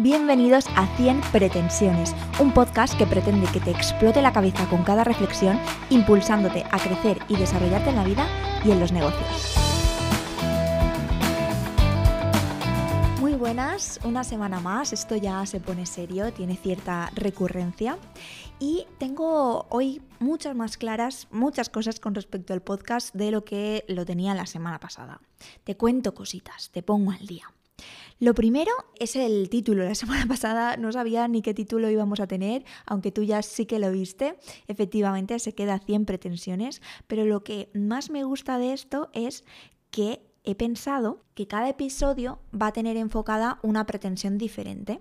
Bienvenidos a 100 Pretensiones, un podcast que pretende que te explote la cabeza con cada reflexión, impulsándote a crecer y desarrollarte en la vida y en los negocios. Muy buenas, una semana más, esto ya se pone serio, tiene cierta recurrencia y tengo hoy muchas más claras, muchas cosas con respecto al podcast de lo que lo tenía la semana pasada. Te cuento cositas, te pongo al día. Lo primero es el título. La semana pasada no sabía ni qué título íbamos a tener, aunque tú ya sí que lo viste. Efectivamente, se queda 100 pretensiones, pero lo que más me gusta de esto es que he pensado que cada episodio va a tener enfocada una pretensión diferente.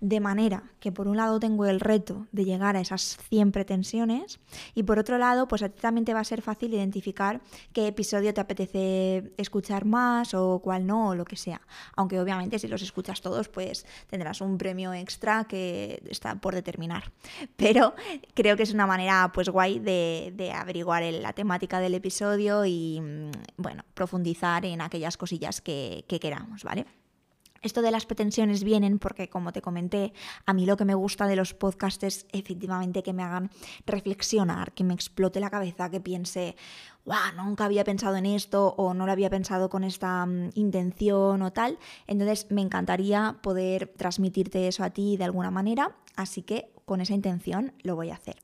De manera que por un lado tengo el reto de llegar a esas 100 pretensiones y por otro lado pues a ti también te va a ser fácil identificar qué episodio te apetece escuchar más o cuál no o lo que sea. Aunque obviamente si los escuchas todos pues tendrás un premio extra que está por determinar. Pero creo que es una manera pues guay de, averiguar la temática del episodio y mm, bueno, profundizar en aquellas cosillas que, que queramos, ¿vale? Esto de las pretensiones vienen porque, como te comenté, a mí lo que me gusta de los podcasts es efectivamente que me hagan reflexionar, que me explote la cabeza, que piense, wow, nunca había pensado en esto o no lo había pensado con esta mm, intención o tal. Entonces me encantaría poder transmitirte eso a ti de alguna manera, así que con esa intención lo voy a hacer.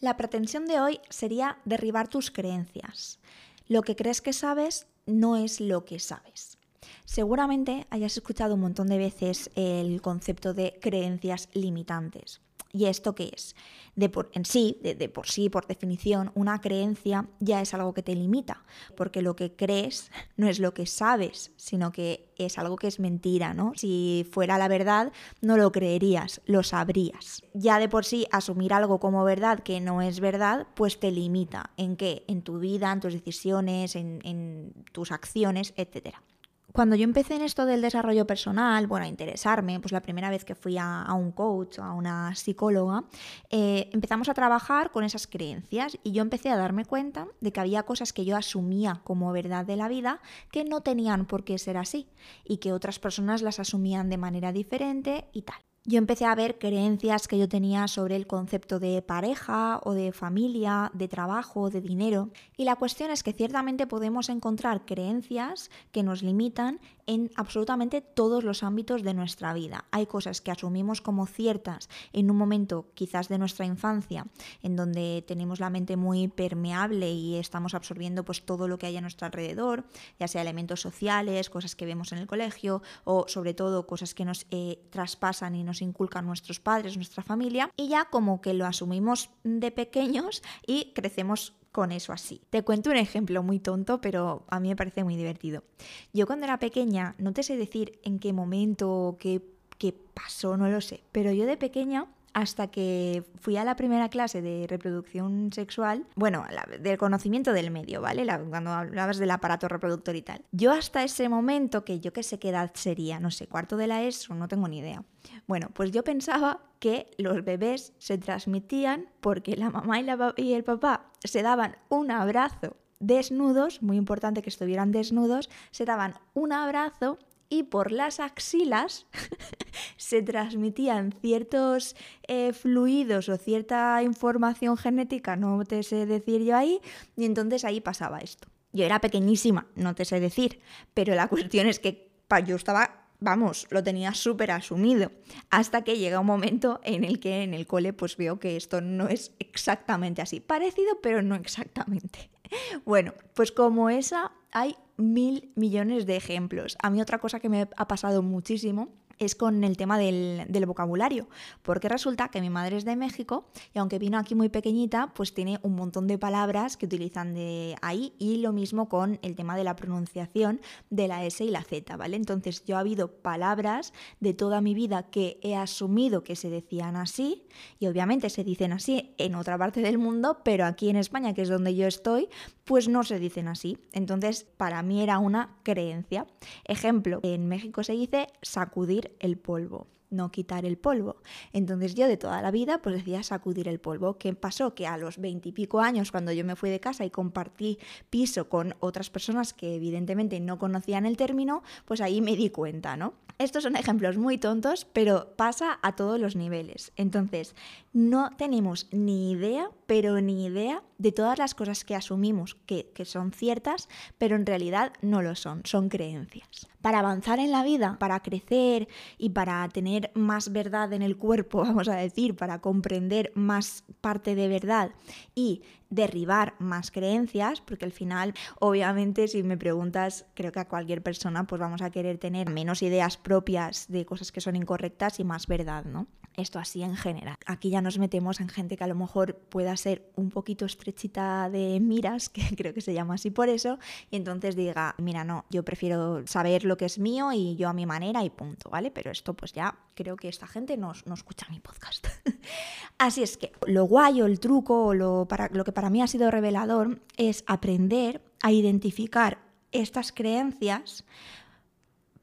La pretensión de hoy sería derribar tus creencias. Lo que crees que sabes no es lo que sabes. Seguramente hayas escuchado un montón de veces el concepto de creencias limitantes. ¿Y esto qué es? De por, en sí, de, por sí, por definición, una creencia ya es algo que te limita, porque lo que crees no es lo que sabes, sino que es algo que es mentira, ¿no? Si fuera la verdad, no lo creerías, lo sabrías. Ya de por sí, asumir algo como verdad que no es verdad, pues te limita. ¿En qué? En tu vida, en tus decisiones, en, en tus acciones, etcétera. Cuando yo empecé en esto del desarrollo personal, bueno, a interesarme, pues la primera vez que fui a, un coach, a una psicóloga, eh, empezamos a trabajar con esas creencias y yo empecé a darme cuenta de que había cosas que yo asumía como verdad de la vida que no tenían por qué ser así y que otras personas las asumían de manera diferente y tal yo empecé a ver creencias que yo tenía sobre el concepto de pareja o de familia, de trabajo, de dinero. Y la cuestión es que ciertamente podemos encontrar creencias que nos limitan en absolutamente todos los ámbitos de nuestra vida. Hay cosas que asumimos como ciertas en un momento quizás de nuestra infancia, en donde tenemos la mente muy permeable y estamos absorbiendo pues todo lo que hay a nuestro alrededor, ya sea elementos sociales, cosas que vemos en el colegio o sobre todo cosas que nos eh, traspasan y nos inculcan nuestros padres, nuestra familia, y ya como que lo asumimos de pequeños y crecemos con eso así. Te cuento un ejemplo muy tonto, pero a mí me parece muy divertido. Yo cuando era pequeña, no te sé decir en qué momento, qué, qué pasó, no lo sé, pero yo de pequeña hasta que fui a la primera clase de reproducción sexual, bueno, del conocimiento del medio, ¿vale? cuando hablabas del aparato reproductor y tal. Yo hasta ese momento, que yo qué sé qué edad sería, no sé, cuarto de la ESO, no tengo ni idea. Bueno, pues yo pensaba que los bebés se transmitían porque la mamá y, la, y el papá se daban un abrazo desnudos, muy importante que estuvieran desnudos, se daban un abrazo y por las axilas se transmitían ciertos eh, fluidos o cierta información genética, no te sé decir yo ahí, y entonces ahí pasaba esto. Yo era pequeñísima, no te sé decir, pero la cuestión es que yo estaba vamos, lo tenía súper asumido, hasta que llega un momento en el que en el cole pues veo que esto no es exactamente así, parecido pero no exactamente. Bueno, pues como esa hay mil millones de ejemplos. A mí otra cosa que me ha pasado muchísimo es con el tema del, vocabulario, porque resulta que mi madre es de México y aunque vino aquí muy pequeñita, pues tiene un montón de palabras que utilizan de ahí y lo mismo con el tema de la pronunciación de la S y la Z, ¿vale? Entonces yo ha habido palabras de toda mi vida que he asumido que se decían así y obviamente se dicen así en otra parte del mundo, pero aquí en España, que es donde yo estoy, pues no se dicen así. Entonces para mí era una creencia. Ejemplo, en México se dice sacudir el polvo. no quitar el polvo. Entonces yo de toda la vida pues decía sacudir el polvo. ¿Qué pasó? Que a los veintipico años, cuando yo me fui de casa y compartí piso con otras personas que evidentemente no conocían el término, pues ahí me di cuenta, ¿no? Estos son ejemplos muy tontos, pero pasa a todos los niveles. Entonces, no tenemos ni idea, pero ni idea de todas las cosas que asumimos que, que son ciertas, pero en realidad no lo son, son creencias. Para avanzar en la vida, para crecer y para tener más verdad en el cuerpo, vamos a decir, para comprender más parte de verdad y derribar más creencias, porque al final, obviamente, si me preguntas, creo que a cualquier persona pues vamos a querer tener menos ideas propias de cosas que son incorrectas y más verdad, ¿no? Esto así en general. Aquí ya nos metemos en gente que a lo mejor pueda ser un poquito estrechita de miras, que creo que se llama así por eso, y entonces diga, mira, no, yo prefiero saber lo que es mío y yo a mi manera y punto, ¿vale? Pero esto pues ya creo que esta gente no, no escucha mi podcast. así es que lo guay o el truco o lo, para, lo que para mí ha sido revelador es aprender a identificar estas creencias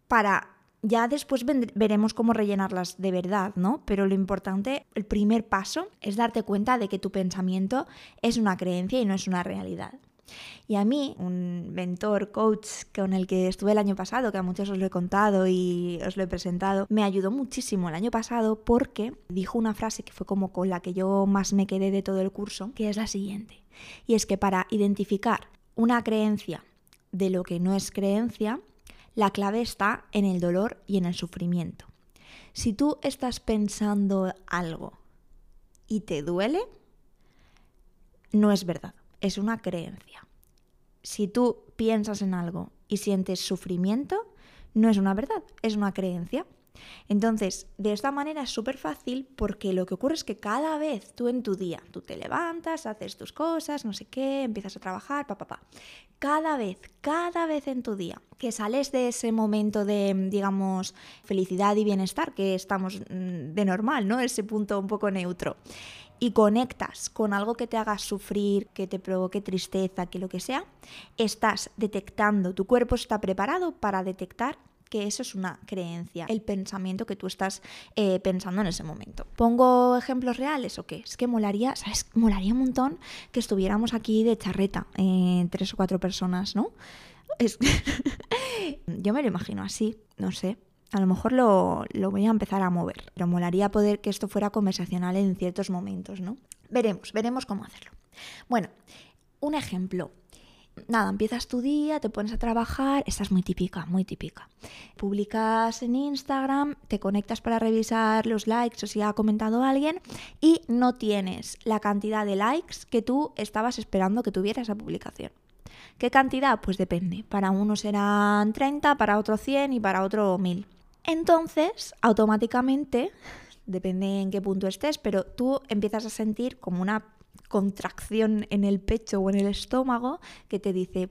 para ya después veremos cómo rellenarlas de verdad, ¿no? Pero lo importante, el primer paso, es darte cuenta de que tu pensamiento es una creencia y no es una realidad. Y a mí, un mentor, coach con el que estuve el año pasado, que a muchos os lo he contado y os lo he presentado, me ayudó muchísimo el año pasado porque dijo una frase que fue como con la que yo más me quedé de todo el curso, que es la siguiente. Y es que para identificar una creencia de lo que no es creencia, la clave está en el dolor y en el sufrimiento. Si tú estás pensando algo y te duele, no es verdad, es una creencia. Si tú piensas en algo y sientes sufrimiento, no es una verdad, es una creencia. Entonces, de esta manera es súper fácil porque lo que ocurre es que cada vez tú en tu día, tú te levantas, haces tus cosas, no sé qué, empiezas a trabajar, pa, pa, pa. Cada vez, cada vez en tu día que sales de ese momento de, digamos, felicidad y bienestar, que estamos mm, de normal, ¿no? Ese punto un poco neutro y conectas con algo que te haga sufrir, que te provoque tristeza, que lo que sea, estás detectando, tu cuerpo está preparado para detectar que eso es una creencia, el pensamiento que tú estás eh, pensando en ese momento. ¿Pongo ejemplos reales o qué? Es que molaría, ¿sabes? Molaría un montón que estuviéramos aquí de charreta, eh, tres o cuatro personas, ¿no? Es... Yo me lo imagino así, no sé. A lo mejor lo, lo, voy a empezar a mover, pero molaría poder que esto fuera conversacional en ciertos momentos, ¿no? Veremos, veremos cómo hacerlo. Bueno, un ejemplo nada, empiezas tu día, te pones a trabajar, esta es muy típica, muy típica. Publicas en Instagram, te conectas para revisar los likes o si ha comentado alguien y no tienes la cantidad de likes que tú estabas esperando que tuviera esa publicación. ¿Qué cantidad? Pues depende. Para uno serán 30, para otro 100 y para otro 1000. Entonces, automáticamente, depende en qué punto estés, pero tú empiezas a sentir como una contracción en el pecho o en el estómago que te dice,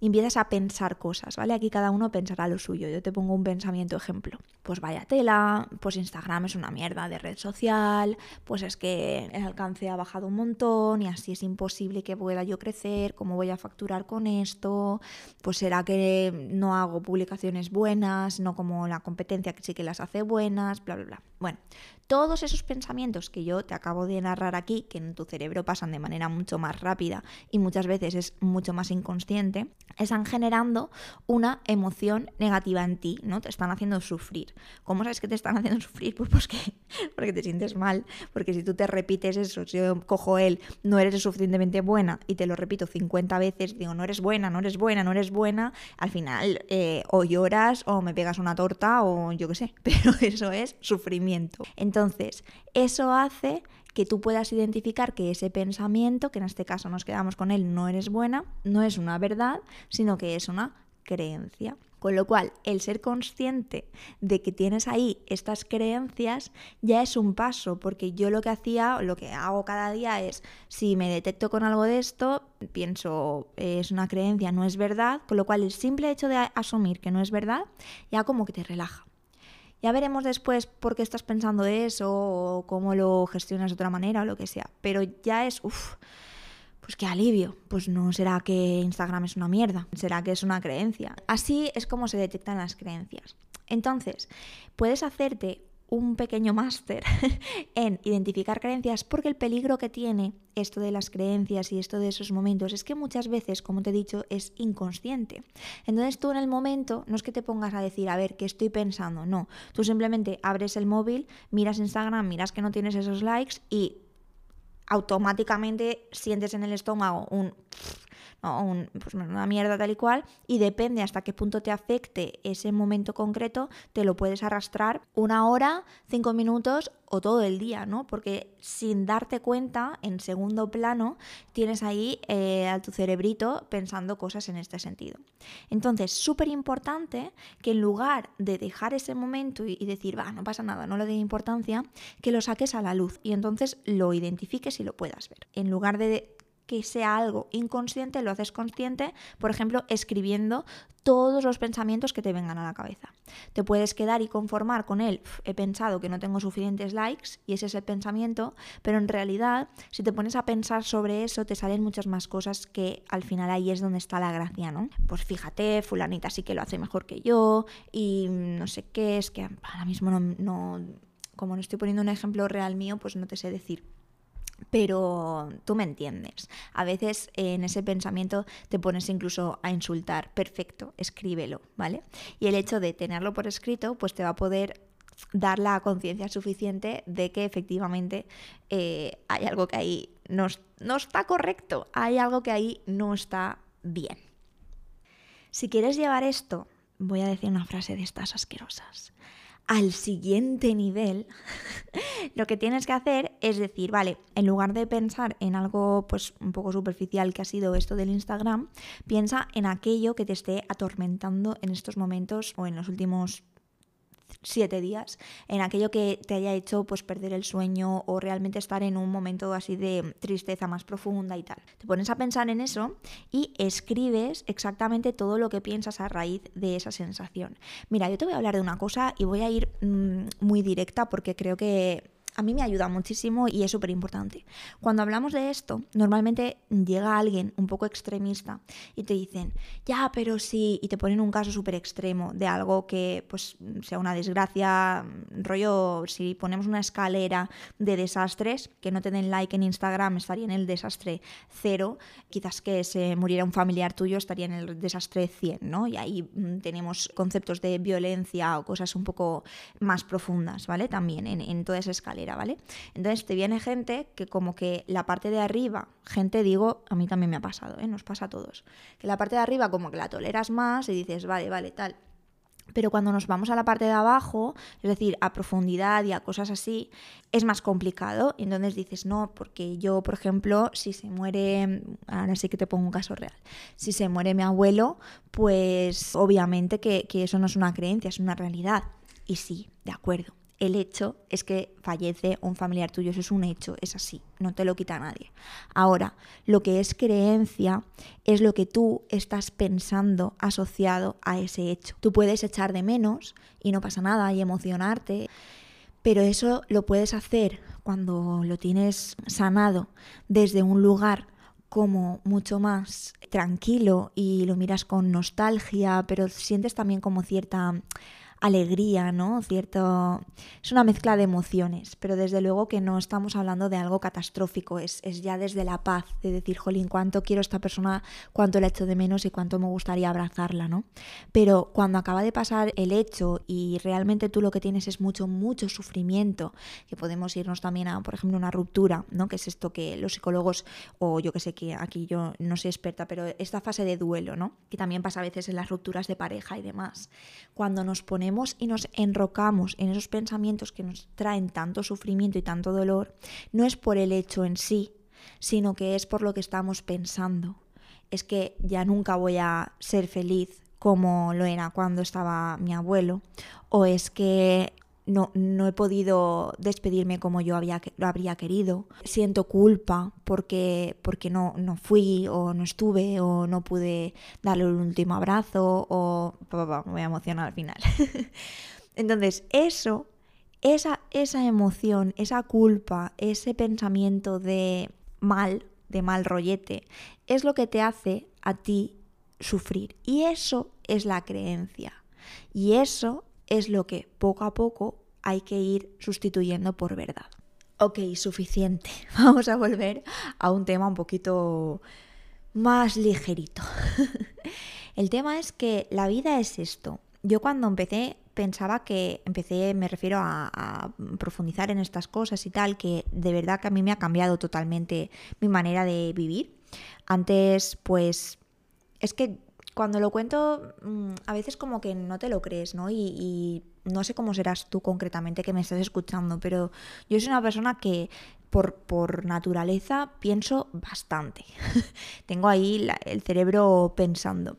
y empiezas a pensar cosas, ¿vale? Aquí cada uno pensará lo suyo. Yo te pongo un pensamiento ejemplo. Pues vaya tela, pues Instagram es una mierda de red social, pues es que el alcance ha bajado un montón y así es imposible que pueda yo crecer, ¿cómo voy a facturar con esto? Pues será que no hago publicaciones buenas, no como la competencia que sí que las hace buenas, bla, bla, bla. Bueno, todos esos pensamientos que yo te acabo de narrar aquí, que en tu cerebro pasan de manera mucho más rápida y muchas veces es mucho más inconsciente, están generando una emoción negativa en ti, ¿no? Te están haciendo sufrir. ¿Cómo sabes que te están haciendo sufrir? Pues, pues porque te sientes mal, porque si tú te repites eso, si yo cojo él, no eres suficientemente buena y te lo repito 50 veces, digo, no eres buena, no eres buena, no eres buena, al final eh, o lloras o me pegas una torta o yo qué sé, pero eso es sufrimiento. Entonces, eso hace que tú puedas identificar que ese pensamiento, que en este caso nos quedamos con él, no eres buena, no es una verdad, sino que es una creencia. Con lo cual, el ser consciente de que tienes ahí estas creencias ya es un paso, porque yo lo que hacía, lo que hago cada día es, si me detecto con algo de esto, pienso, es una creencia, no es verdad, con lo cual el simple hecho de asumir que no es verdad, ya como que te relaja. Ya veremos después por qué estás pensando eso o cómo lo gestionas de otra manera o lo que sea. Pero ya es, uff, pues qué alivio. Pues no será que Instagram es una mierda, será que es una creencia. Así es como se detectan las creencias. Entonces, puedes hacerte un pequeño máster en identificar creencias porque el peligro que tiene esto de las creencias y esto de esos momentos es que muchas veces, como te he dicho, es inconsciente. Entonces tú en el momento no es que te pongas a decir, a ver, ¿qué estoy pensando? No, tú simplemente abres el móvil, miras Instagram, miras que no tienes esos likes y automáticamente sientes en el estómago un pues una mierda tal y cual, y depende hasta qué punto te afecte ese momento concreto, te lo puedes arrastrar una hora, cinco minutos o todo el día, ¿no? Porque sin darte cuenta, en segundo plano, tienes ahí eh, a tu cerebrito pensando cosas en este sentido. Entonces, súper importante que en lugar de dejar ese momento y, y decir, va, no pasa nada, no le dé importancia, que lo saques a la luz y entonces lo identifiques y lo puedas ver. En lugar de que sea algo inconsciente, lo haces consciente, por ejemplo, escribiendo todos los pensamientos que te vengan a la cabeza. Te puedes quedar y conformar con él, he pensado que no tengo suficientes likes y ese es el pensamiento, pero en realidad si te pones a pensar sobre eso te salen muchas más cosas que al final ahí es donde está la gracia, ¿no? Pues fíjate, fulanita sí que lo hace mejor que yo y no sé qué, es que ahora mismo no, no como no estoy poniendo un ejemplo real mío, pues no te sé decir pero tú me entiendes. A veces en ese pensamiento te pones incluso a insultar. Perfecto, escríbelo, ¿vale? Y el hecho de tenerlo por escrito, pues te va a poder dar la conciencia suficiente de que efectivamente eh, hay algo que ahí no, no está correcto, hay algo que ahí no está bien. Si quieres llevar esto, voy a decir una frase de estas asquerosas al siguiente nivel, lo que tienes que hacer es decir, vale, en lugar de pensar en algo pues un poco superficial que ha sido esto del Instagram, piensa en aquello que te esté atormentando en estos momentos o en los últimos siete días en aquello que te haya hecho pues perder el sueño o realmente estar en un momento así de tristeza más profunda y tal. Te pones a pensar en eso y escribes exactamente todo lo que piensas a raíz de esa sensación. Mira, yo te voy a hablar de una cosa y voy a ir mm, muy directa porque creo que a mí me ayuda muchísimo y es súper importante. Cuando hablamos de esto, normalmente llega alguien un poco extremista y te dicen, ya, pero sí, y te ponen un caso súper extremo de algo que pues sea una desgracia, rollo, si ponemos una escalera de desastres, que no te den like en Instagram estaría en el desastre cero, quizás que se muriera un familiar tuyo estaría en el desastre 100, ¿no? Y ahí mm, tenemos conceptos de violencia o cosas un poco más profundas, ¿vale? También en, en toda esa escalera. Entonces te viene gente que como que la parte de arriba, gente digo, a mí también me ha pasado, ¿eh? nos pasa a todos, que la parte de arriba como que la toleras más y dices, vale, vale, tal. Pero cuando nos vamos a la parte de abajo, es decir, a profundidad y a cosas así, es más complicado. Y entonces dices, no, porque yo, por ejemplo, si se muere, ahora sí que te pongo un caso real, si se muere mi abuelo, pues obviamente que, que eso no es una creencia, es una realidad. Y sí, de acuerdo el hecho es que fallece un familiar tuyo, eso es un hecho, es así, no te lo quita nadie. Ahora, lo que es creencia es lo que tú estás pensando asociado a ese hecho. Tú puedes echar de menos y no pasa nada y emocionarte, pero eso lo puedes hacer cuando lo tienes sanado desde un lugar como mucho más tranquilo y lo miras con nostalgia, pero sientes también como cierta alegría, ¿no? Cierto. Es una mezcla de emociones, pero desde luego que no estamos hablando de algo catastrófico, es, ya desde la paz, de decir, jolín, cuánto quiero a esta persona, cuánto la echo de menos y cuánto me gustaría abrazarla, ¿no? Pero cuando acaba de pasar el hecho y realmente tú lo que tienes es mucho, mucho sufrimiento, que podemos irnos también a, por ejemplo, una ruptura, ¿no? Que es esto que los psicólogos, o yo que sé que aquí yo no soy experta, pero esta fase de duelo, ¿no? Que también pasa a veces en las rupturas de pareja y demás. Cuando nos ponemos y nos enrocamos en esos pensamientos que nos traen tanto sufrimiento y tanto dolor, no es por el hecho en sí, sino que es por lo que estamos pensando. Es que ya nunca voy a ser feliz como lo era cuando estaba mi abuelo, o es que no, no he podido despedirme como yo había, lo habría querido. Siento culpa porque, porque no, no fui o no estuve o no pude darle un último abrazo o... Me voy a emocionar al final. Entonces, eso, esa, esa emoción, esa culpa, ese pensamiento de mal, de mal rollete, es lo que te hace a ti sufrir. Y eso es la creencia. Y eso es lo que poco a poco hay que ir sustituyendo por verdad. Ok, suficiente. Vamos a volver a un tema un poquito más ligerito. El tema es que la vida es esto. Yo cuando empecé pensaba que empecé, me refiero a, profundizar en estas cosas y tal, que de verdad que a mí me ha cambiado totalmente mi manera de vivir. Antes, pues, es que cuando lo cuento, mm, a veces como que no te lo crees, ¿no? Y, no sé cómo serás tú concretamente que me estás escuchando, pero yo soy una persona que por, por naturaleza pienso bastante. Tengo ahí el cerebro pensando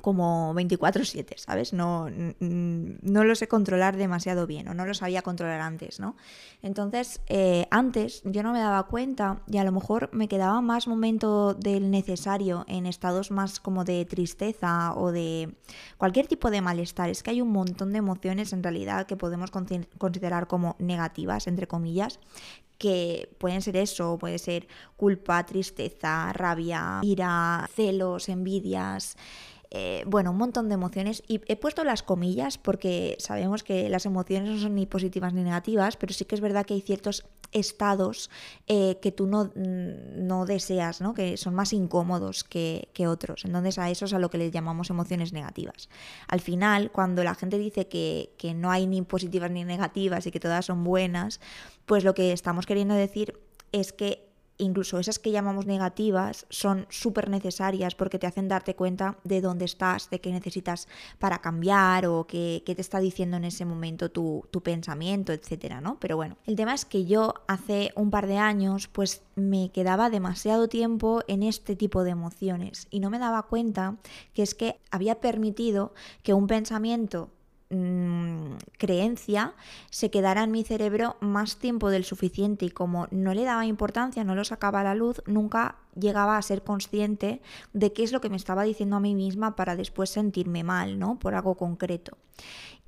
como 24/7, ¿sabes? No, no lo sé controlar demasiado bien o no lo sabía controlar antes, ¿no? Entonces, eh, antes yo no me daba cuenta y a lo mejor me quedaba más momento del necesario en estados más como de tristeza o de cualquier tipo de malestar. Es que hay un montón de emociones en realidad que podemos considerar como negativas, entre comillas, que pueden ser eso, puede ser culpa, tristeza, rabia, ira, celos, envidias, eh, bueno, un montón de emociones. Y he puesto las comillas porque sabemos que las emociones no son ni positivas ni negativas, pero sí que es verdad que hay ciertos estados eh, que tú no, mm, no, deseas, ¿no? que son más incómodos que, otros. Entonces a eso es a lo que les llamamos emociones negativas. Al final, cuando la gente dice que, que no hay ni positivas ni negativas y que todas son buenas, pues lo que estamos queriendo decir es que incluso esas que llamamos negativas, son súper necesarias porque te hacen darte cuenta de dónde estás, de qué necesitas para cambiar o qué, te está diciendo en ese momento tu, tu, pensamiento, etcétera, ¿no? Pero bueno, el tema es que yo hace un par de años pues me quedaba demasiado tiempo en este tipo de emociones y no me daba cuenta que es que había permitido que un pensamiento Mm, creencia se quedara en mi cerebro más tiempo del suficiente y como no le daba importancia, no lo sacaba a la luz, nunca llegaba a ser consciente de qué es lo que me estaba diciendo a mí misma para después sentirme mal, ¿no? Por algo concreto.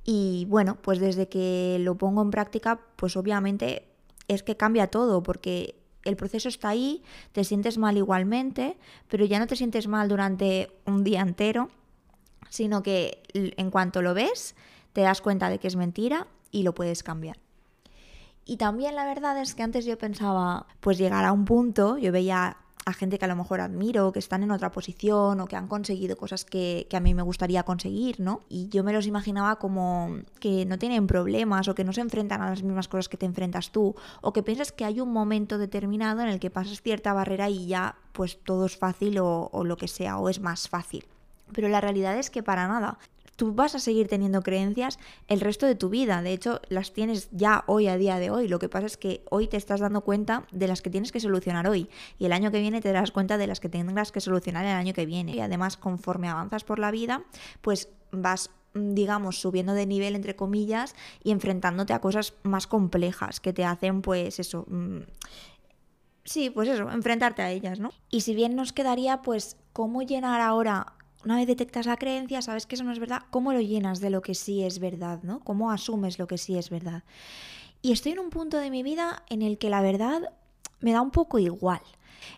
Y bueno, pues desde que lo pongo en práctica, pues obviamente es que cambia todo, porque el proceso está ahí, te sientes mal igualmente, pero ya no te sientes mal durante un día entero, sino que en cuanto lo ves, te das cuenta de que es mentira y lo puedes cambiar. Y también la verdad es que antes yo pensaba, pues llegar a un punto, yo veía a gente que a lo mejor admiro, que están en otra posición o que han conseguido cosas que, a mí me gustaría conseguir, ¿no? Y yo me los imaginaba como que no tienen problemas o que no se enfrentan a las mismas cosas que te enfrentas tú o que piensas que hay un momento determinado en el que pasas cierta barrera y ya pues todo es fácil o lo que sea o es más fácil. Pero la realidad es que para nada tú vas a seguir teniendo creencias el resto de tu vida. De hecho, las tienes ya hoy a día de hoy. Lo que pasa es que hoy te estás dando cuenta de las que tienes que solucionar hoy. Y el año que viene te darás cuenta de las que tendrás que solucionar el año que viene. Y además, conforme avanzas por la vida, pues vas digamos, subiendo de nivel, entre comillas, y enfrentándote a cosas más complejas que te hacen, pues eso, mm, sí, pues eso, enfrentarte a ellas, ¿no? Y si bien nos quedaría, pues, cómo llenar ahora una vez detectas la creencia, sabes que eso no es verdad, ¿cómo lo llenas de lo que sí es verdad? ¿no? ¿Cómo asumes lo que sí es verdad? Y estoy en un punto de mi vida en el que la verdad me da un poco igual.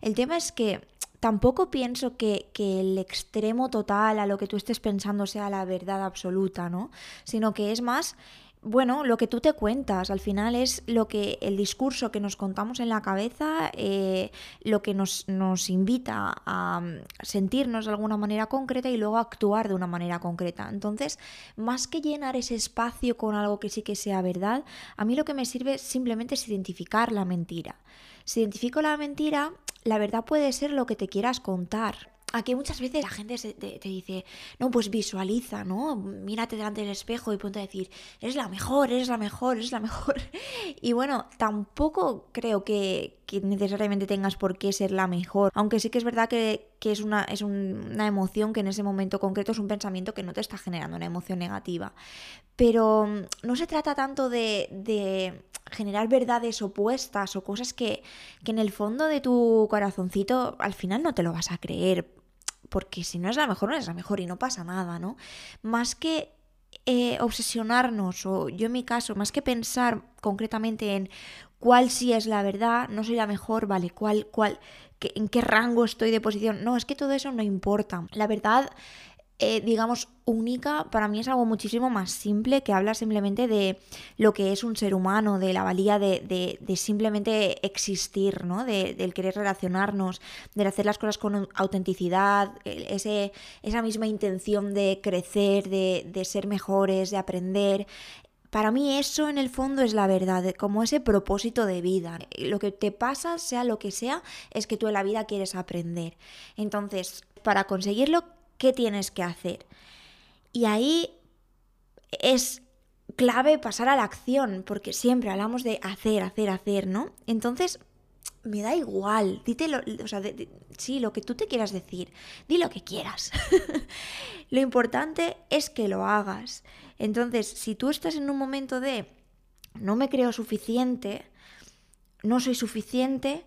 El tema es que tampoco pienso que, que, el extremo total a lo que tú estés pensando sea la verdad absoluta, ¿no? Sino que es más bueno, lo que tú te cuentas, al final es lo que el discurso que nos contamos en la cabeza, eh, lo que nos, nos, invita a mm, sentirnos de alguna manera concreta y luego actuar de una manera concreta. Entonces, más que llenar ese espacio con algo que sí que sea verdad, a mí lo que me sirve simplemente es identificar la mentira. Si identifico la mentira, la verdad puede ser lo que te quieras contar. Aquí muchas veces la gente te, dice, no, pues visualiza, ¿no? Mírate delante del espejo y ponte a decir, eres la mejor, eres la mejor, eres la mejor. Y bueno, tampoco creo que, necesariamente tengas por qué ser la mejor. Aunque sí que es verdad que, es, una, es una emoción que en ese momento concreto es un pensamiento que no te está generando una emoción negativa. Pero mm, no se trata tanto de, de generar verdades opuestas o cosas que, que en el fondo de tu corazoncito al final no te lo vas a creer porque si no es la mejor, no es la mejor y no pasa nada, ¿no? Más que eh, obsesionarnos, o yo en mi caso, más que pensar concretamente en cuál sí es la verdad, no soy la mejor, vale, cuál, cuál, en qué rango estoy de posición, no, es que todo eso no importa. La verdad eh, digamos, única, para mí es algo muchísimo más simple que habla simplemente de lo que es un ser humano, de la valía de, simplemente existir, ¿no? De, del querer relacionarnos, de hacer las cosas con autenticidad, ese, esa misma intención de crecer, de, de ser mejores, de aprender. Para mí eso en el fondo es la verdad, como ese propósito de vida. Lo que te pasa, sea lo que sea, es que tú en la vida quieres aprender. Entonces, para conseguirlo, ¿qué tienes que hacer? Y ahí es clave pasar a la acción, porque siempre hablamos de hacer, hacer, hacer, ¿no? Entonces, me da igual, dite lo, o sea, sí, lo que tú te quieras decir, di lo que quieras. lo importante es que lo hagas. Entonces, si tú estás en un momento de no me creo suficiente, no soy suficiente,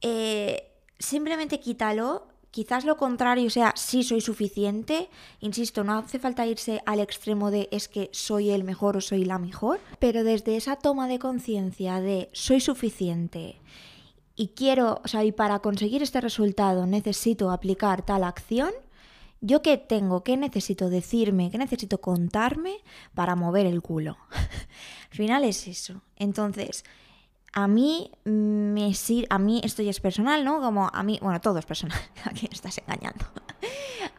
eh, simplemente quítalo. Quizás lo contrario sea sí soy suficiente. Insisto, no hace falta irse al extremo de es que soy el mejor o soy la mejor. Pero desde esa toma de conciencia de soy suficiente y quiero, o sea, y para conseguir este resultado necesito aplicar tal acción, ¿Yo qué tengo? ¿Qué necesito decirme? ¿Qué necesito contarme para mover el culo? Al final es eso. Entonces, a mí me sirve, a mí esto ya es personal, ¿no? Como a mí, bueno, todo es personal, a quién estás engañando.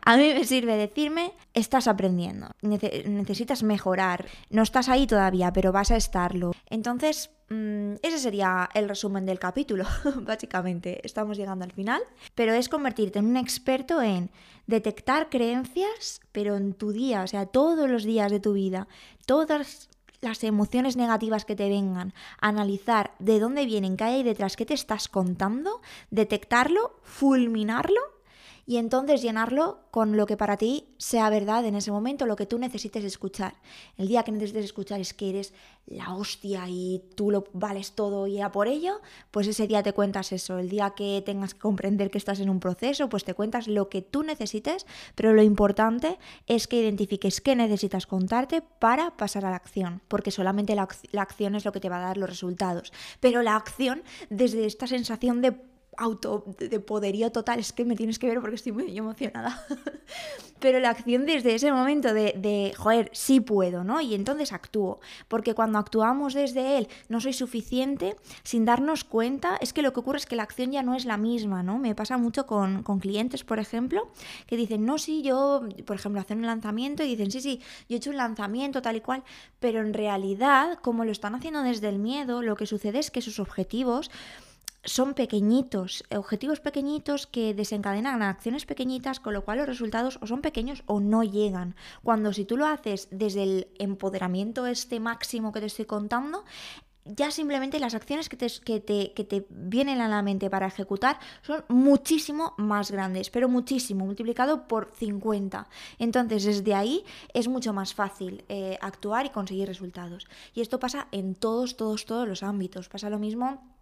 a mí me sirve decirme, estás aprendiendo, necesitas mejorar, no estás ahí todavía, pero vas a estarlo. Entonces, Mm, ese sería el resumen del capítulo, básicamente. Estamos llegando al final. Pero es convertirte en un experto en detectar creencias, pero en tu día, o sea, todos los días de tu vida, todas las emociones negativas que te vengan, analizar de dónde vienen, qué hay detrás, qué te estás contando, detectarlo, fulminarlo y entonces llenarlo con lo que para ti sea verdad en ese momento, lo que tú necesites escuchar. El día que necesites escuchar es que eres la hostia y tú lo vales todo y a por ello, pues ese día te cuentas eso. El día que tengas que comprender que estás en un proceso, pues te cuentas lo que tú necesites, pero lo importante es que identifiques qué necesitas contarte para pasar a la acción, porque solamente la, la acción es lo que te va a dar los resultados. Pero la acción desde esta sensación de auto de poderío total, es que me tienes que ver porque estoy muy emocionada. Pero la acción desde ese momento de, de, joder, sí puedo, ¿no? Y entonces actúo. Porque cuando actuamos desde él, no soy suficiente, sin darnos cuenta, es que lo que ocurre es que la acción ya no es la misma, ¿no? Me pasa mucho con, con clientes, por ejemplo, que dicen, no, sí, yo, por ejemplo, hacen un lanzamiento y dicen, sí, sí, yo he hecho un lanzamiento tal y cual, pero en realidad, como lo están haciendo desde el miedo, lo que sucede es que sus objetivos son pequeñitos, objetivos pequeñitos que desencadenan acciones pequeñitas, con lo cual los resultados o son pequeños o no llegan. Cuando si tú lo haces desde el empoderamiento este máximo que te estoy contando, ya simplemente las acciones que te, que, te, que te, vienen a la mente para ejecutar son muchísimo más grandes, pero muchísimo, multiplicado por 50. Entonces, desde ahí es mucho más fácil eh, actuar y conseguir resultados. Y esto pasa en todos, todos, todos los ámbitos. Pasa lo mismo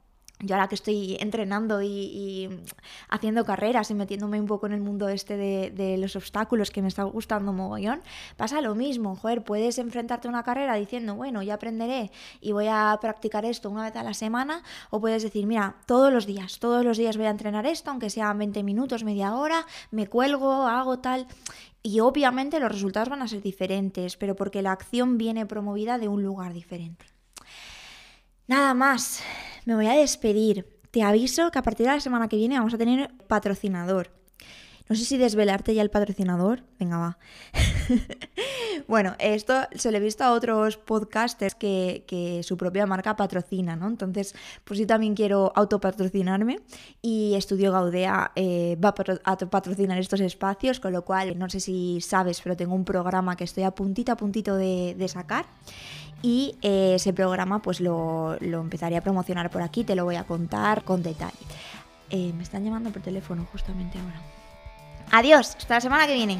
yo ahora que estoy entrenando y, haciendo carreras y metiéndome un poco en el mundo este de, los obstáculos que me está gustando mogollón, pasa lo mismo, joder, puedes enfrentarte a una carrera diciendo, bueno, ya aprenderé y voy a practicar esto una vez a la semana, o puedes decir, mira, todos los días, todos los días voy a entrenar esto, aunque sea 20 minutos, media hora, me cuelgo, hago tal, y obviamente los resultados van a ser diferentes, pero porque la acción viene promovida de un lugar diferente. Nada más, me voy a despedir. Te aviso que a partir de la semana que viene vamos a tener patrocinador. No sé si desvelarte ya el patrocinador. Venga, va. bueno, esto se lo he visto a otros podcasters que, su propia marca patrocina, ¿no? Entonces, pues yo también quiero autopatrocinarme y Estudio Gaudea eh, va a patrocinar estos espacios, con lo cual, no sé si sabes, pero tengo un programa que estoy a puntito a puntito de, sacar y eh, ese programa pues lo, lo, empezaré a promocionar por aquí, te lo voy a contar con detalle. Eh, me están llamando por teléfono justamente ahora. Adiós, hasta la semana que viene.